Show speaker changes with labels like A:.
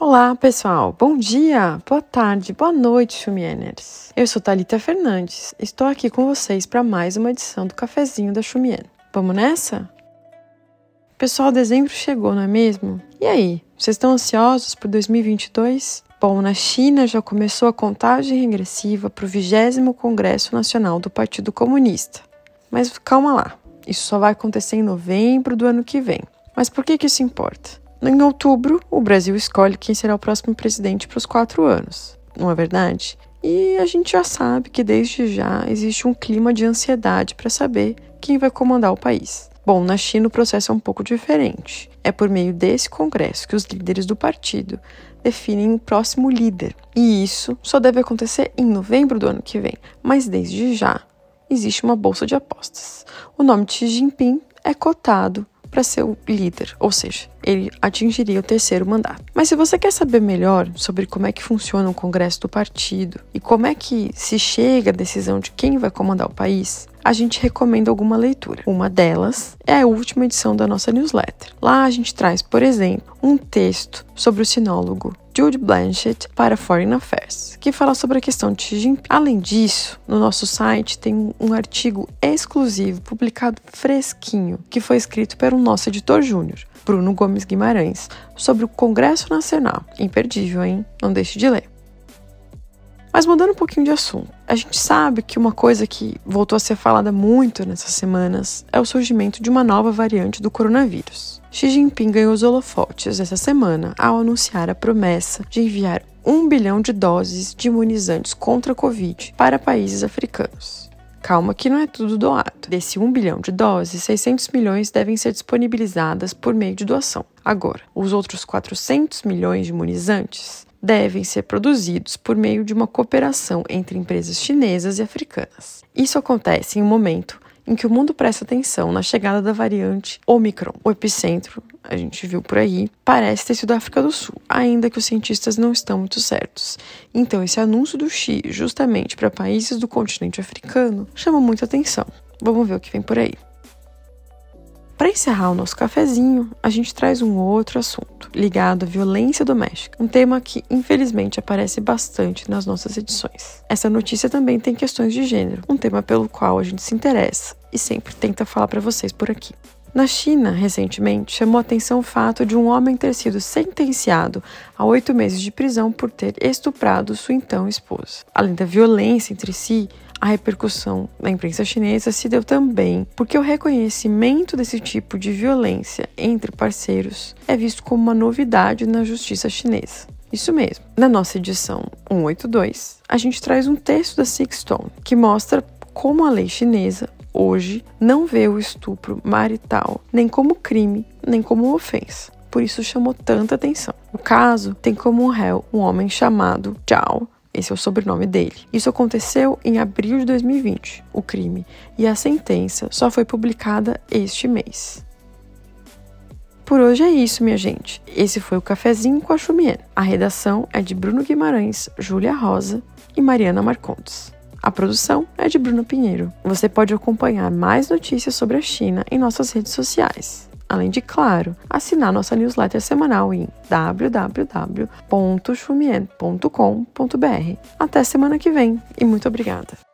A: Olá, pessoal. Bom dia, boa tarde, boa noite, Xumieners. Eu sou Talita Fernandes. Estou aqui com vocês para mais uma edição do Cafezinho da Xumien. Vamos nessa? Pessoal, dezembro chegou, não é mesmo? E aí, vocês estão ansiosos por 2022? Bom, na China já começou a contagem regressiva para o 20 Congresso Nacional do Partido Comunista. Mas calma lá, isso só vai acontecer em novembro do ano que vem. Mas por que, que isso importa? Em outubro, o Brasil escolhe quem será o próximo presidente para os quatro anos, não é verdade? E a gente já sabe que desde já existe um clima de ansiedade para saber quem vai comandar o país. Bom, na China o processo é um pouco diferente. É por meio desse congresso que os líderes do partido definem o próximo líder. E isso só deve acontecer em novembro do ano que vem. Mas desde já existe uma bolsa de apostas. O nome de Xi Jinping é cotado para ser o líder, ou seja, ele atingiria o terceiro mandato. Mas se você quer saber melhor sobre como é que funciona o Congresso do partido e como é que se chega à decisão de quem vai comandar o país, a gente recomenda alguma leitura. Uma delas é a última edição da nossa newsletter. Lá a gente traz, por exemplo, um texto sobre o sinólogo Jude Blanchett para Foreign Affairs, que fala sobre a questão de Xi Jinping. Além disso, no nosso site tem um artigo exclusivo publicado fresquinho, que foi escrito pelo nosso editor júnior, Bruno Gomes Guimarães, sobre o Congresso Nacional. Imperdível, hein? Não deixe de ler. Mas mudando um pouquinho de assunto, a gente sabe que uma coisa que voltou a ser falada muito nessas semanas é o surgimento de uma nova variante do coronavírus. Xi Jinping ganhou os holofotes essa semana ao anunciar a promessa de enviar um bilhão de doses de imunizantes contra a Covid para países africanos. Calma que não é tudo doado. Desse 1 bilhão de doses, 600 milhões devem ser disponibilizadas por meio de doação. Agora, os outros 400 milhões de imunizantes devem ser produzidos por meio de uma cooperação entre empresas chinesas e africanas. Isso acontece em um momento em que o mundo presta atenção na chegada da variante Omicron. O epicentro, a gente viu por aí, parece ter sido a África do Sul, ainda que os cientistas não estão muito certos. Então, esse anúncio do Xi, justamente para países do continente africano, chama muita atenção. Vamos ver o que vem por aí. Para encerrar o nosso cafezinho, a gente traz um outro assunto ligado à violência doméstica, um tema que infelizmente aparece bastante nas nossas edições. Essa notícia também tem questões de gênero, um tema pelo qual a gente se interessa e sempre tenta falar para vocês por aqui. Na China, recentemente, chamou atenção o fato de um homem ter sido sentenciado a oito meses de prisão por ter estuprado sua então esposa. Além da violência entre si, a repercussão na imprensa chinesa se deu também porque o reconhecimento desse tipo de violência entre parceiros é visto como uma novidade na justiça chinesa. Isso mesmo. Na nossa edição 182, a gente traz um texto da Sixstone que mostra como a lei chinesa hoje não vê o estupro marital nem como crime, nem como ofensa. Por isso chamou tanta atenção. O caso tem como réu um homem chamado Zhao, esse é o sobrenome dele. Isso aconteceu em abril de 2020, o crime, e a sentença só foi publicada este mês. Por hoje é isso, minha gente. Esse foi o Cafezinho com a Chumien. A redação é de Bruno Guimarães, Júlia Rosa e Mariana Marcondes. A produção é de Bruno Pinheiro. Você pode acompanhar mais notícias sobre a China em nossas redes sociais além de, claro, assinar nossa newsletter semanal em www.chumien.com.br. Até semana que vem e muito obrigada!